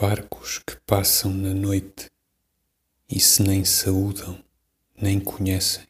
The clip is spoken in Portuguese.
barcos que passam na noite e se nem saúdam nem conhecem.